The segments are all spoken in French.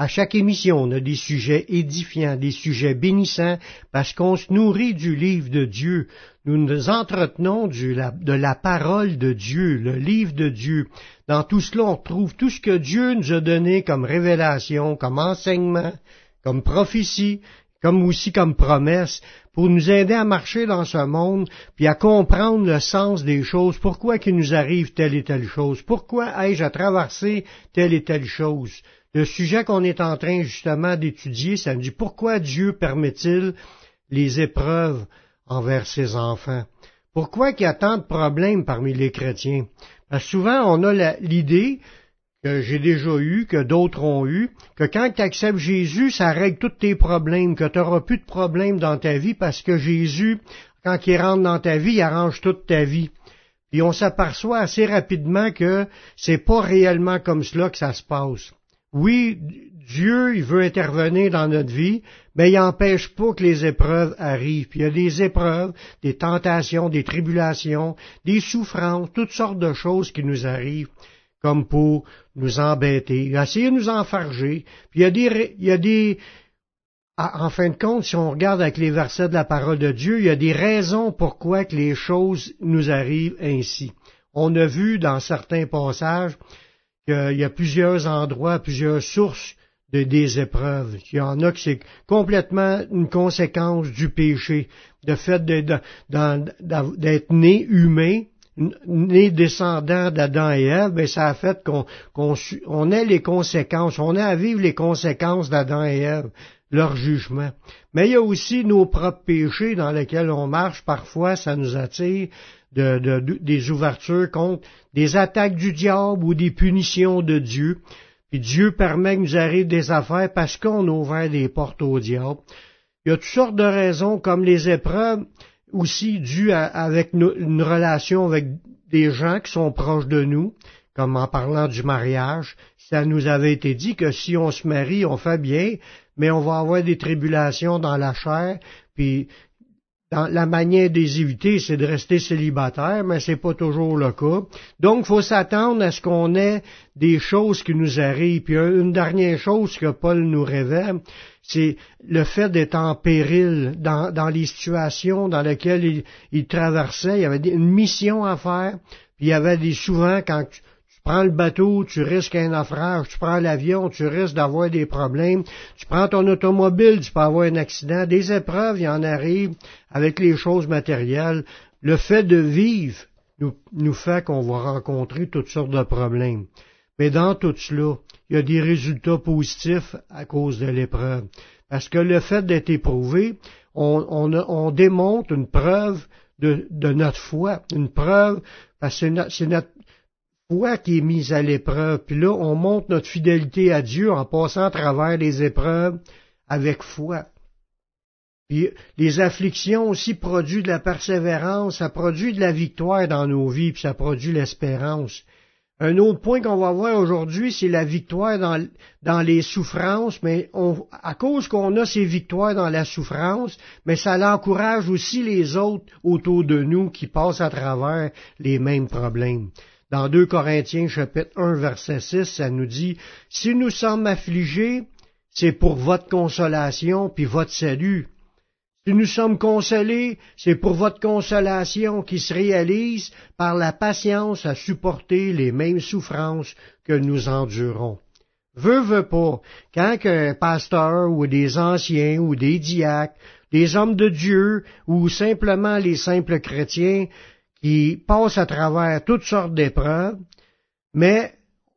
À chaque émission, on a des sujets édifiants, des sujets bénissants, parce qu'on se nourrit du livre de Dieu. Nous nous entretenons de la parole de Dieu, le livre de Dieu. Dans tout cela, on trouve tout ce que Dieu nous a donné comme révélation, comme enseignement, comme prophétie, comme aussi comme promesse, pour nous aider à marcher dans ce monde, puis à comprendre le sens des choses, pourquoi qu'il nous arrive telle et telle chose, pourquoi ai-je à traverser telle et telle chose? Le sujet qu'on est en train justement d'étudier, ça nous dit pourquoi Dieu permet-il les épreuves envers ses enfants? Pourquoi il y a tant de problèmes parmi les chrétiens? Parce souvent, on a l'idée que j'ai déjà eu, que d'autres ont eu, que quand tu acceptes Jésus, ça règle tous tes problèmes, que tu n'auras plus de problèmes dans ta vie parce que Jésus, quand il rentre dans ta vie, il arrange toute ta vie. Puis on s'aperçoit assez rapidement que c'est pas réellement comme cela que ça se passe. Oui, Dieu, il veut intervenir dans notre vie, mais il n'empêche pas que les épreuves arrivent. Puis il y a des épreuves, des tentations, des tribulations, des souffrances, toutes sortes de choses qui nous arrivent, comme pour nous embêter, essayer de nous enfarger. Puis il y a des, il y a des, en fin de compte, si on regarde avec les versets de la parole de Dieu, il y a des raisons pourquoi que les choses nous arrivent ainsi. On a vu dans certains passages qu'il y a plusieurs endroits, plusieurs sources de des épreuves. Il y en a que c'est complètement une conséquence du péché, de fait d'être né humain, né descendant d'Adam et Ève, ben ça a fait qu'on on ait les conséquences, on a à vivre les conséquences d'Adam et Ève, leur jugement. Mais il y a aussi nos propres péchés dans lesquels on marche, parfois ça nous attire, de, des ouvertures contre des attaques du diable ou des punitions de Dieu. Puis Dieu permet que nous arrive des affaires parce qu'on a ouvert des portes au diable. Il y a toutes sortes de raisons, comme les épreuves, aussi dues avec une relation avec des gens qui sont proches de nous, comme en parlant du mariage. Ça nous avait été dit que si on se marie, on fait bien, mais on va avoir des tribulations dans la chair, puis la manière des éviter, c'est de rester célibataire, mais c'est pas toujours le cas. Donc, faut s'attendre à ce qu'on ait des choses qui nous arrivent. Puis une dernière chose que Paul nous révèle, c'est le fait d'être en péril dans, les situations dans lesquelles il, traversait. Il y avait une mission à faire. Puis il y avait des souvent quand prends le bateau, tu risques un naufrage. Tu prends l'avion, tu risques d'avoir des problèmes. Tu prends ton automobile, tu peux avoir un accident. Des épreuves, il y en arrive avec les choses matérielles. Le fait de vivre nous, nous fait qu'on va rencontrer toutes sortes de problèmes. Mais dans tout cela, il y a des résultats positifs à cause de l'épreuve. Parce que le fait d'être éprouvé, on, on, démontre une preuve de, de, notre foi, une preuve, parce que c'est notre, foi qui est mise à l'épreuve. Puis là, on montre notre fidélité à Dieu en passant à travers les épreuves avec foi. Puis les afflictions aussi produisent de la persévérance, ça produit de la victoire dans nos vies, puis ça produit l'espérance. Un autre point qu'on va voir aujourd'hui, c'est la victoire dans, les souffrances, mais à cause qu'on a ces victoires dans la souffrance, mais ça l'encourage aussi les autres autour de nous qui passent à travers les mêmes problèmes. Dans 2 Corinthiens chapitre 1 verset 6, ça nous dit, Si nous sommes affligés, c'est pour votre consolation puis votre salut. Si nous sommes consolés, c'est pour votre consolation qui se réalise par la patience à supporter les mêmes souffrances que nous endurons. Veux, veux pas, quand un pasteur ou des anciens ou des diacres, des hommes de Dieu ou simplement les simples chrétiens qui passe à travers toutes sortes d'épreuves, mais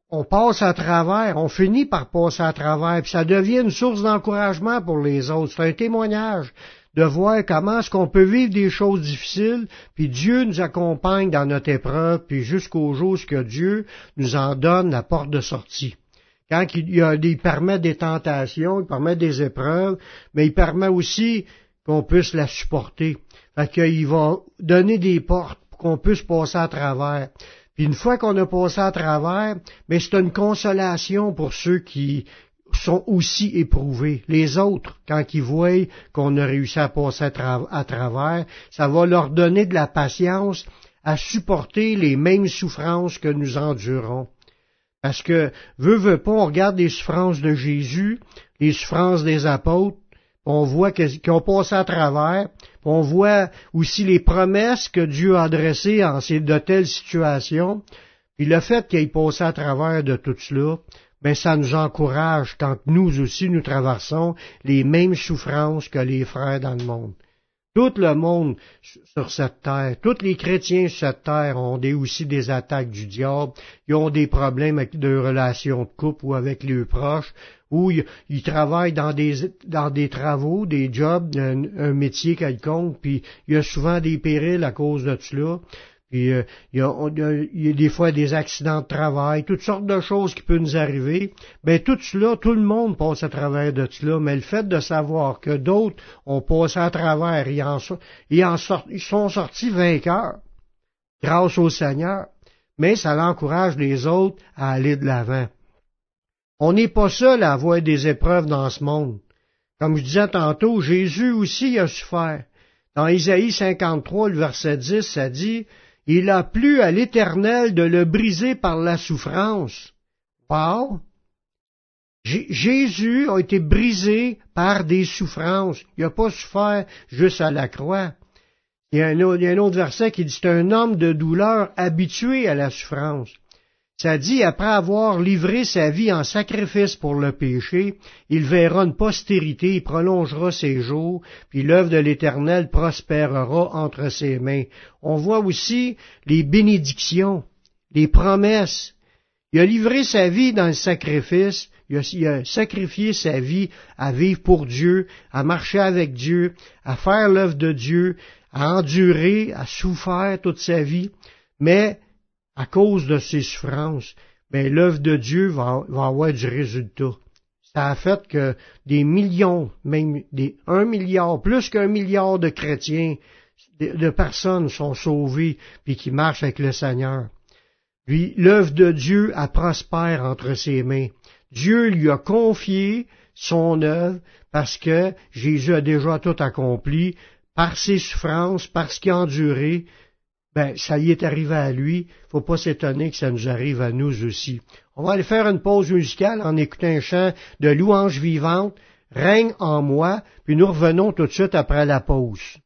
on passe à travers, on finit par passer à travers, puis ça devient une source d'encouragement pour les autres. C'est un témoignage de voir comment est-ce qu'on peut vivre des choses difficiles, puis Dieu nous accompagne dans notre épreuve, puis jusqu'au jour où Dieu nous en donne la porte de sortie. quand il, permet des tentations, il permet des épreuves, mais il permet aussi qu'on puisse la supporter. Fait qu'il va donner des portes qu'on puisse passer à travers. Puis une fois qu'on a passé à travers, mais c'est une consolation pour ceux qui sont aussi éprouvés. Les autres, quand ils voient qu'on a réussi à passer à, travers, ça va leur donner de la patience à supporter les mêmes souffrances que nous endurons. Parce que, veut, veut pas, on regarde les souffrances de Jésus, les souffrances des apôtres, on voit qu'ils ont passé à travers, on voit aussi les promesses que Dieu a adressées en ces, de telles situations, puis le fait qu'ils aient passé à travers de tout cela, ben ça nous encourage quand nous aussi nous traversons les mêmes souffrances que les frères dans le monde. Tout le monde sur cette terre, tous les chrétiens sur cette terre ont aussi des attaques du diable, ils ont des problèmes avec de relations de couple ou avec leurs proches, ou ils, travaillent dans des, dans des travaux, des jobs, un, métier quelconque, puis il y a souvent des périls à cause de cela. Puis euh, il, y a, des fois des accidents de travail, toutes sortes de choses qui peuvent nous arriver. Mais ben, tout cela, tout le monde passe à travers de cela. Mais le fait de savoir que d'autres ont passé à travers, ils, en, ils, ils sont sortis vainqueurs grâce au Seigneur. Mais ça encourage les autres à aller de l'avant. On n'est pas seul à avoir des épreuves dans ce monde. Comme je disais tantôt, Jésus aussi a souffert. Dans Isaïe 53, le verset 10, ça dit, il a plu à l'Éternel de le briser par la souffrance. Wow! Jésus a été brisé par des souffrances. Il n'a pas souffert juste à la croix. Il y, a un autre, verset qui dit c'est un homme de douleur habitué à la souffrance. Ça dit, après avoir livré sa vie en sacrifice pour le péché, il verra une postérité, il prolongera ses jours, puis l'œuvre de l'Éternel prospérera entre ses mains. On voit aussi les bénédictions, les promesses. Il a livré sa vie dans le sacrifice, il a, il a, sacrifié sa vie à vivre pour Dieu, à marcher avec Dieu, à faire l'œuvre de Dieu, à endurer, à souffrir toute sa vie, mais à cause de ses souffrances, ben, l'œuvre de Dieu va, avoir du résultat. Ça a fait que des millions, même un milliard, plus qu'un milliard de chrétiens, de, personnes sont sauvées puis qui marchent avec le Seigneur. Puis l'œuvre de Dieu a prospère entre ses mains. Dieu lui a confié son œuvre parce que Jésus a déjà tout accompli par ses souffrances, par ce qu'il a enduré, ben, ça y est arrivé à lui, faut pas s'étonner que ça nous arrive à nous aussi. On va aller faire une pause musicale en écoutant un chant de louange vivante, règne en moi, puis nous revenons tout de suite après la pause.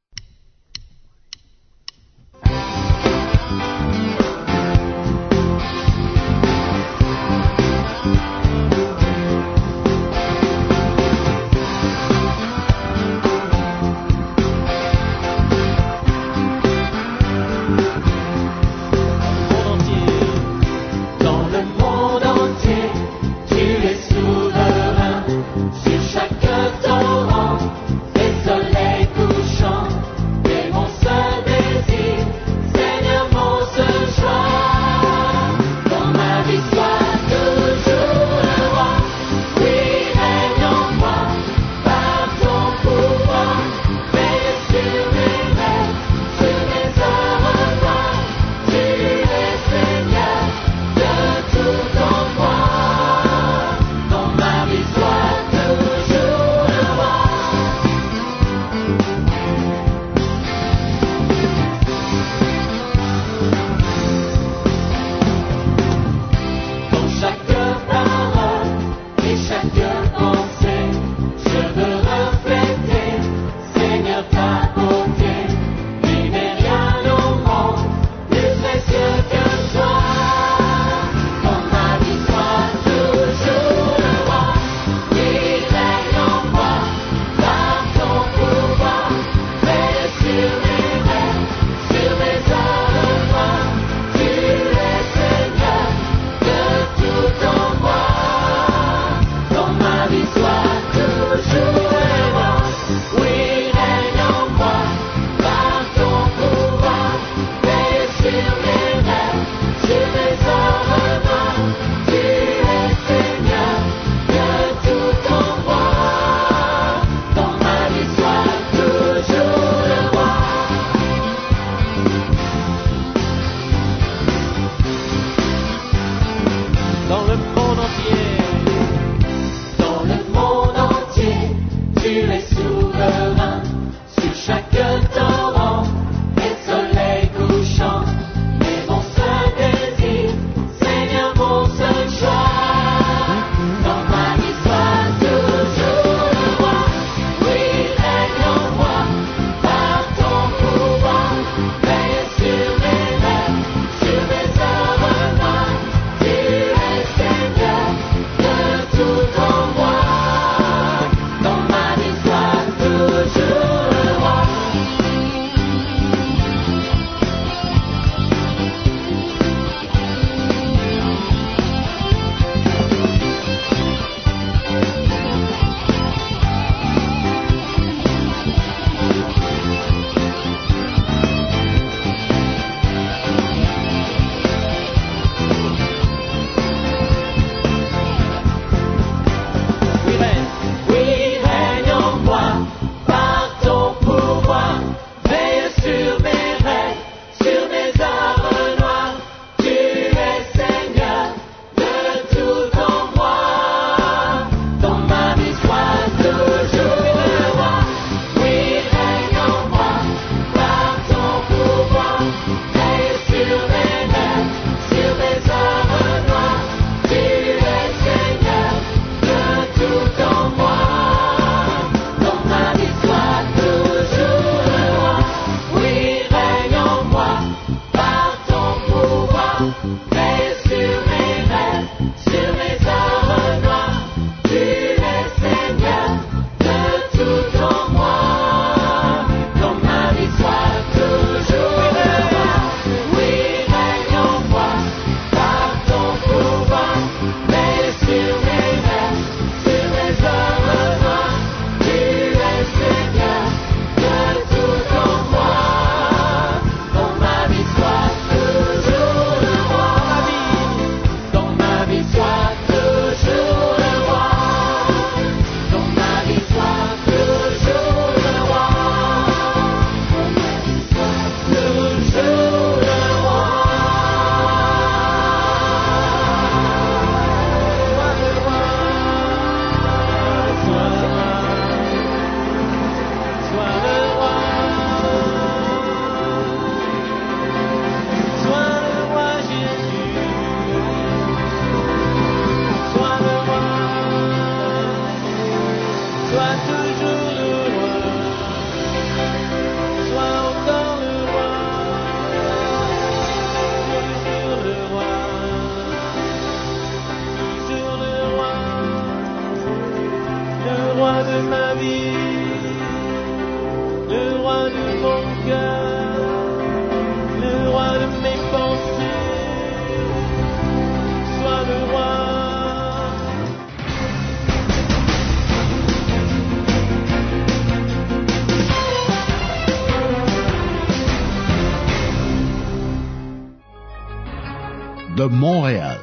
Montréal.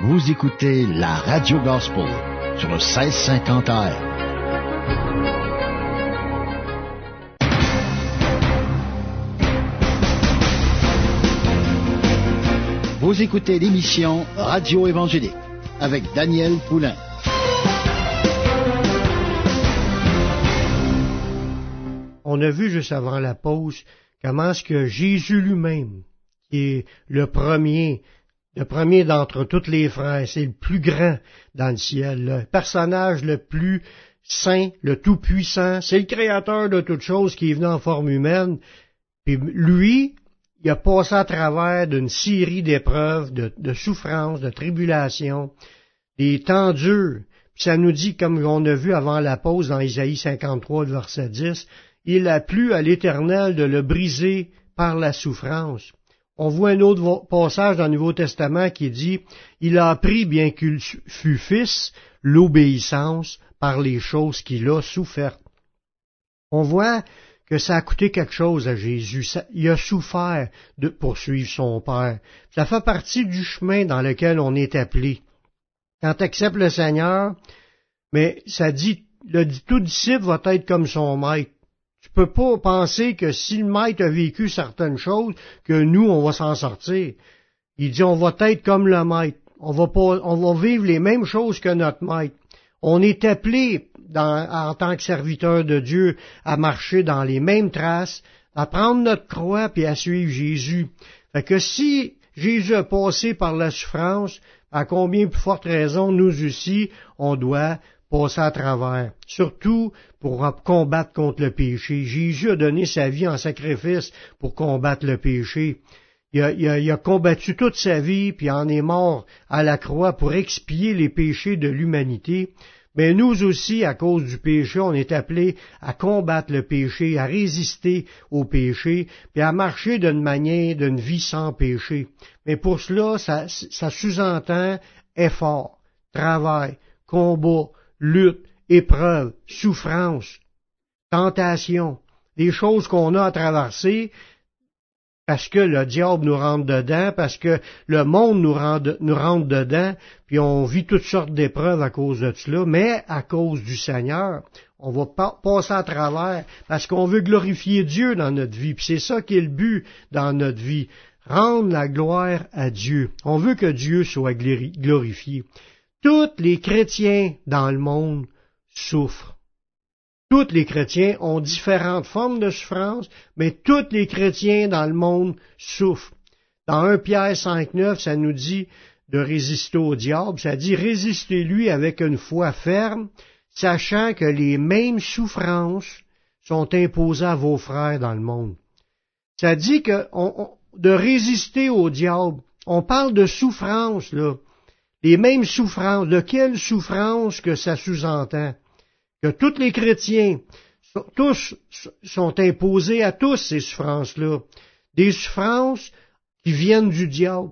Vous écoutez la Radio Gospel sur le 1650 AM. Vous écoutez l'émission Radio Évangélique avec Daniel Poulain. On a vu juste avant la pause comment est-ce que Jésus lui-même, qui est le premier le premier d'entre tous les frères, c'est le plus grand dans le ciel, le personnage le plus saint, le tout-puissant, c'est le créateur de toutes choses qui est venu en forme humaine. Puis lui, il a passé à travers d'une série d'épreuves, de, de, souffrances, de tribulations, des temps durs. Puis ça nous dit, comme on a vu avant la pause dans Isaïe 53, verset 10, il a plu à l'Éternel de le briser par la souffrance on voit un autre passage dans le Nouveau Testament qui dit Il a appris, bien qu'il fût fils, l'obéissance par les choses qu'il a souffertes. On voit que ça a coûté quelque chose à Jésus. il a souffert de poursuivre son Père. Ça fait partie du chemin dans lequel on est appelé. Quand tu le Seigneur, mais ça dit, le tout disciple va être comme son maître. Peux pas penser que si le maître a vécu certaines choses, que nous, on va s'en sortir. Il dit, on va être comme le maître. On va pas, on va vivre les mêmes choses que notre maître. On est appelé en tant que serviteur de Dieu à marcher dans les mêmes traces, à prendre notre croix puis à suivre Jésus. Fait que si Jésus a passé par la souffrance, à combien plus forte raison nous aussi, on doit passer à travers, surtout pour combattre contre le péché. Jésus a donné sa vie en sacrifice pour combattre le péché. Il a, combattu toute sa vie, puis en est mort à la croix pour expier les péchés de l'humanité. Mais nous aussi, à cause du péché, on est appelés à combattre le péché, à résister au péché, puis à marcher d'une manière, d'une vie sans péché. Mais pour cela, ça, ça sous-entend effort, travail, combat, lutte, épreuve, souffrance, tentation, des choses qu'on a à traverser parce que le diable nous rentre dedans, parce que le monde nous rentre, nous dedans, puis on vit toutes sortes d'épreuves à cause de cela, mais à cause du Seigneur, on va pas passer à travers, parce qu'on veut glorifier Dieu dans notre vie, puis c'est ça qui est le but dans notre vie, rendre la gloire à Dieu. On veut que Dieu soit glorifié. Tous les chrétiens dans le monde souffrent. Tous les chrétiens ont différentes formes de souffrance, mais tous les chrétiens dans le monde souffrent. Dans 1 Pierre 5.9, ça nous dit de résister au diable, ça dit résistez-lui avec une foi ferme, sachant que les mêmes souffrances sont imposées à vos frères dans le monde. Ça dit que de résister au diable, on parle de souffrance, là les mêmes souffrances. De quelle souffrance que ça sous-entend? Que tous les chrétiens, tous sont imposés à tous ces souffrances-là. Des souffrances qui viennent du diable.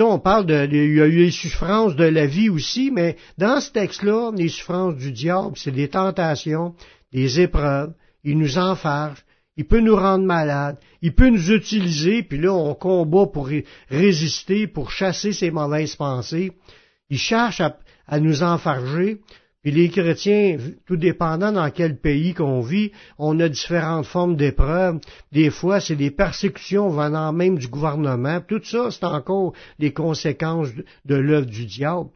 on parle de, il y a eu les souffrances de la vie aussi, mais dans ce texte-là, les souffrances du diable, c'est des tentations, des épreuves, il nous enfarge, il peut nous rendre malades, il peut nous utiliser, puis là on combat pour résister, pour chasser ces mauvaises pensées. Il cherche à, nous enfarger, puis les chrétiens, tout dépendant dans quel pays qu'on vit, on a différentes formes d'épreuves. Des fois, c'est des persécutions venant même du gouvernement. Tout ça, c'est encore les conséquences de, l'œuvre du diable.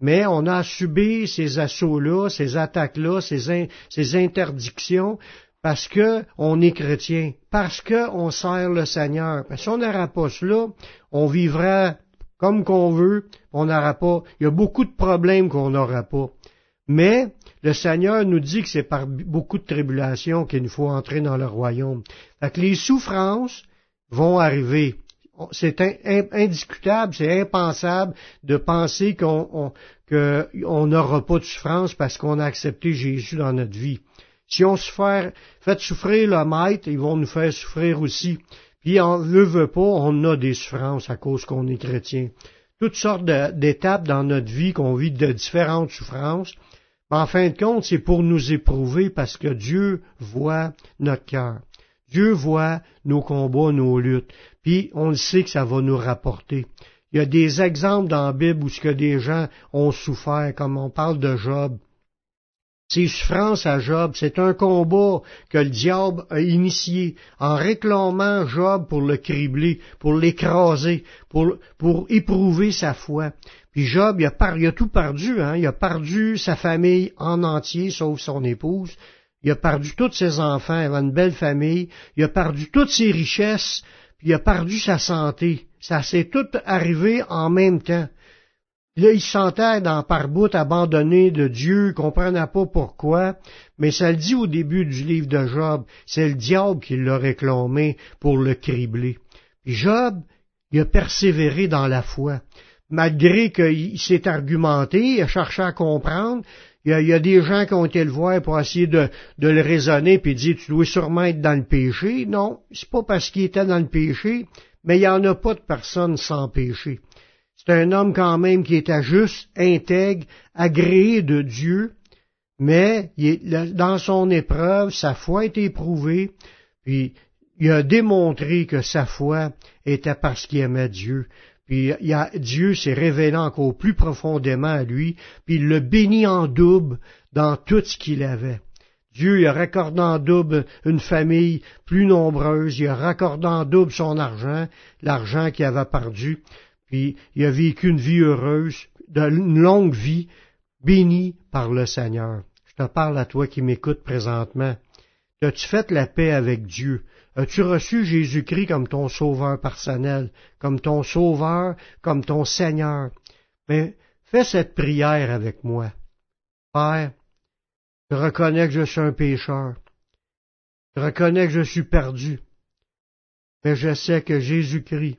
Mais on a subi ces assauts-là, ces attaques-là, ces interdictions, parce que on est chrétien, parce que on sert le Seigneur. si on n'aura pas cela, on vivra comme qu'on veut, on n'aura pas. Il y a beaucoup de problèmes qu'on n'aura pas. Mais le Seigneur nous dit que c'est par beaucoup de tribulations qu'il nous faut entrer dans le royaume. Fait les souffrances vont arriver. C'est indiscutable, c'est impensable de penser qu'on n'aura pas de souffrance parce qu'on a accepté Jésus dans notre vie. Si on se fait, fait souffrir le maître, ils vont nous faire souffrir aussi. Puis on ne veut pas, on a des souffrances à cause qu'on est chrétien. Toutes sortes d'étapes dans notre vie qu'on vit de différentes souffrances. Mais en fin de compte, c'est pour nous éprouver parce que Dieu voit notre cœur. Dieu voit nos combats, nos luttes. Puis on le sait que ça va nous rapporter. Il y a des exemples dans la Bible où ce que des gens ont souffert, comme on parle de Job. Ses souffrances à Job, c'est un combat que le diable a initié en réclamant Job pour le cribler, pour l'écraser, pour, pour éprouver sa foi. Puis Job, il a, a tout perdu, hein? il a perdu sa famille en entier, sauf son épouse. Il a perdu tous ses enfants, il avait une belle famille. Il a perdu toutes ses richesses, puis il a perdu sa santé. Ça s'est tout arrivé en même temps. Là, il se sentait dans par bout abandonné de Dieu, il comprenait pas pourquoi, mais ça le dit au début du livre de Job, c'est le diable qui l'a réclamé pour le cribler. Job, il a persévéré dans la foi. Malgré qu'il s'est argumenté, il a cherché à comprendre, il y, a, des gens qui ont été le voir pour essayer de, le raisonner puis dire tu dois sûrement être dans le péché. Non, c'est pas parce qu'il était dans le péché, mais il n'y en a pas de personne sans péché. C'est un homme quand même qui était juste, intègre, agréé de Dieu, mais dans son épreuve, sa foi a été éprouvée, puis il a démontré que sa foi était parce qu'il aimait Dieu. Puis Dieu s'est révélé encore plus profondément à lui, puis il le bénit en double dans tout ce qu'il avait. Dieu il a raccordé en double une famille plus nombreuse, il a raccordé en double son argent, l'argent qu'il avait perdu, puis il a vécu une vie heureuse, une longue vie, bénie par le Seigneur. Je te parle à toi qui m'écoutes présentement. As-tu fait la paix avec Dieu? As-tu reçu Jésus-Christ comme ton sauveur personnel, comme ton sauveur, comme ton Seigneur? Mais fais cette prière avec moi. Père, je reconnais que je suis un pécheur. Je reconnais que je suis perdu. Mais je sais que Jésus-Christ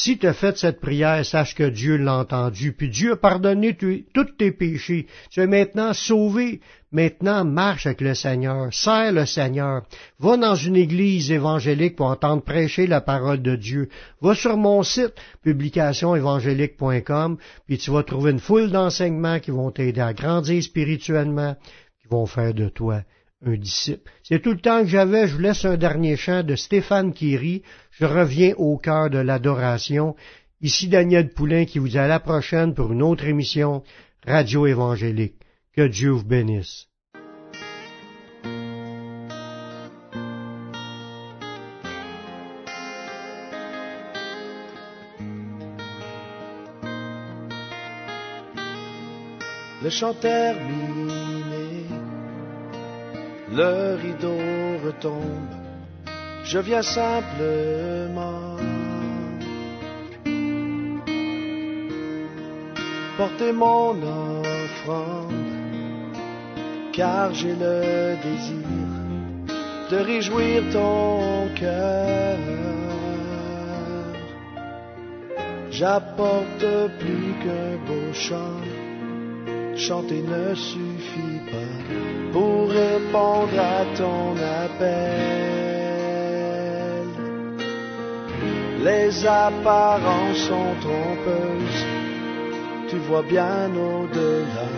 Si tu as fait cette prière, sache que Dieu l'a entendu, puis Dieu a pardonné tous tes péchés. Tu es maintenant sauvé. Maintenant, marche avec le Seigneur, sers le Seigneur. Va dans une église évangélique pour entendre prêcher la parole de Dieu. Va sur mon site, publicationévangélique.com, puis tu vas trouver une foule d'enseignements qui vont t'aider à grandir spirituellement, qui vont faire de toi un disciple. C'est tout le temps que j'avais. Je vous laisse un dernier chant de Stéphane Kiri. Je reviens au cœur de l'adoration. Ici Daniel Poulain qui vous dit à la prochaine pour une autre émission Radio Évangélique. Que Dieu vous bénisse. Le chanteur le rideau retombe, je viens simplement porter mon offrande, car j'ai le désir de réjouir ton cœur. J'apporte plus qu'un beau chant chanter ne suffit pas pour répondre à ton appel. Les apparences sont trompeuses, tu vois bien au-delà.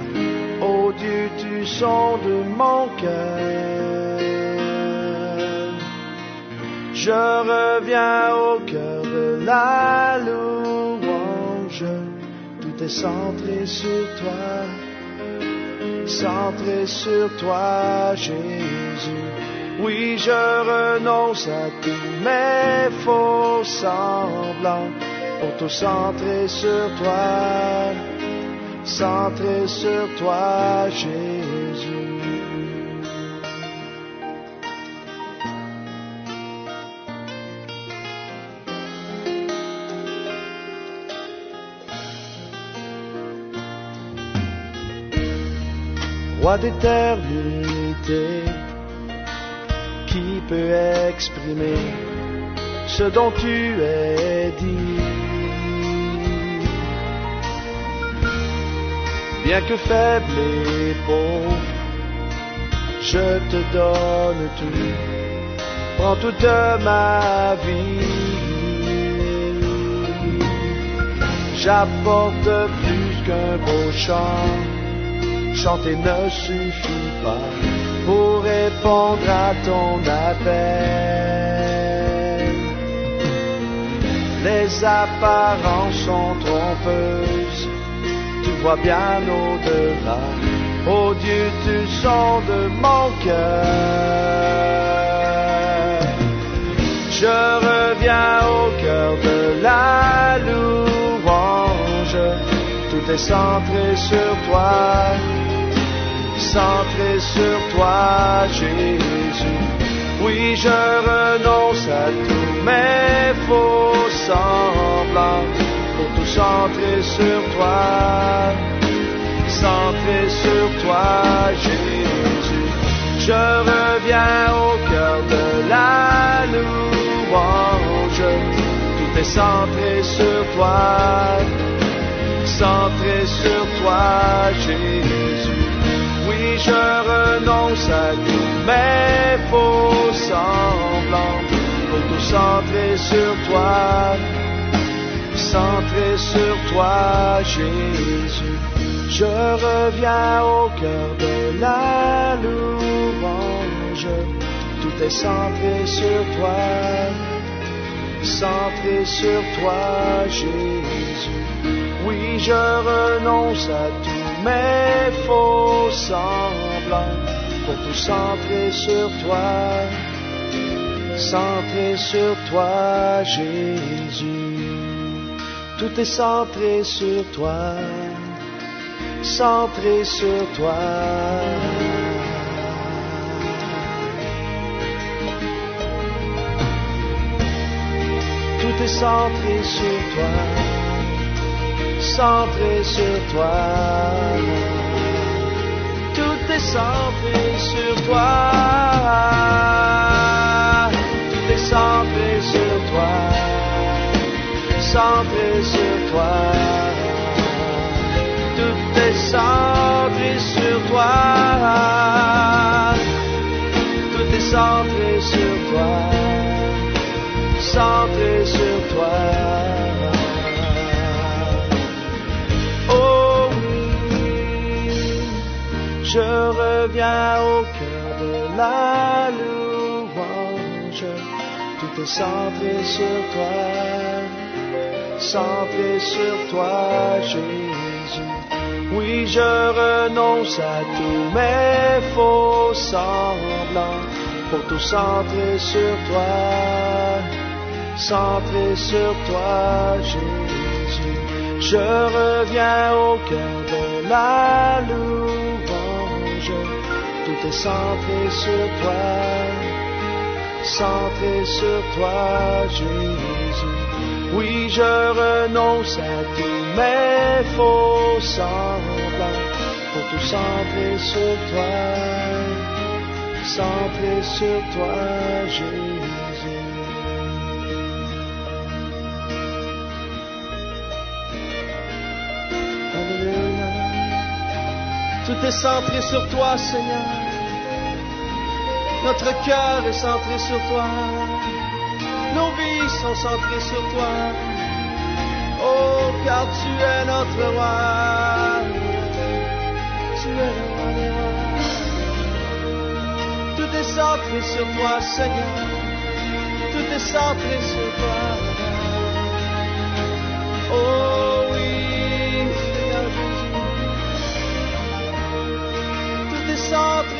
Oh Dieu, tu sondes mon cœur. Je reviens au cœur de la louange, tout est centré sur toi centré sur toi, Jésus. Oui, je renonce à tous mes faux semblants pour tout centrer sur toi, centré sur toi, Jésus. D'éternité, qui peut exprimer ce dont tu es dit. Bien que faible et pauvre, je te donne tout, prends toute ma vie. J'apporte plus qu'un beau chant, chanter ne suffit pas pour répondre à ton appel. Les apparences sont trompeuses tu vois bien au-delà. Oh Dieu, tu de mon cœur. Je reviens au cœur de la louange. Tout est centré sur toi, centré sur toi, Jésus. Oui, je renonce à tous mes faux semblants tout centrer sur toi, centré sur toi, Jésus. Je reviens au cœur de la louange, tout est centré sur toi, centré sur toi, Jésus. Je renonce à tous mes faux semblants, pour tout centrer sur toi centré sur toi, Jésus. Je reviens au cœur de la louange. Tout est centré sur toi, centré sur toi, Jésus. Oui, je renonce à tous mes faux semblants pour tout centrer sur toi, centré sur toi, Jésus. Tout est centré sur toi, centré sur toi. Tout est centré sur toi, centré sur toi. Tout est centré sur toi. Tout est centré sur toi centré sur toi. Tout est centré sur toi. Tout est centré sur toi. Centré sur toi. Je reviens au cœur de la louange. Tout est centré sur toi centré sur toi, Jésus. Oui, je renonce à tous mes faux semblants pour tout centrer sur toi, centré sur toi, Jésus. Je reviens au cœur de la louange, est centré sur toi, centré sur toi, Jésus. Oui, je renonce à tous mes faux semblants pour tout centrer sur toi, centrer sur toi, Jésus. Alléluia. Tout est centré sur toi, Seigneur. Notre cœur est centré sur toi. Nos vies sont centrées sur toi. Oh, car tu es notre roi. Tu es le roi des rois. Tout est centré sur toi, Seigneur. Tout est centré sur toi. Oh oui, Seigneur Jésus.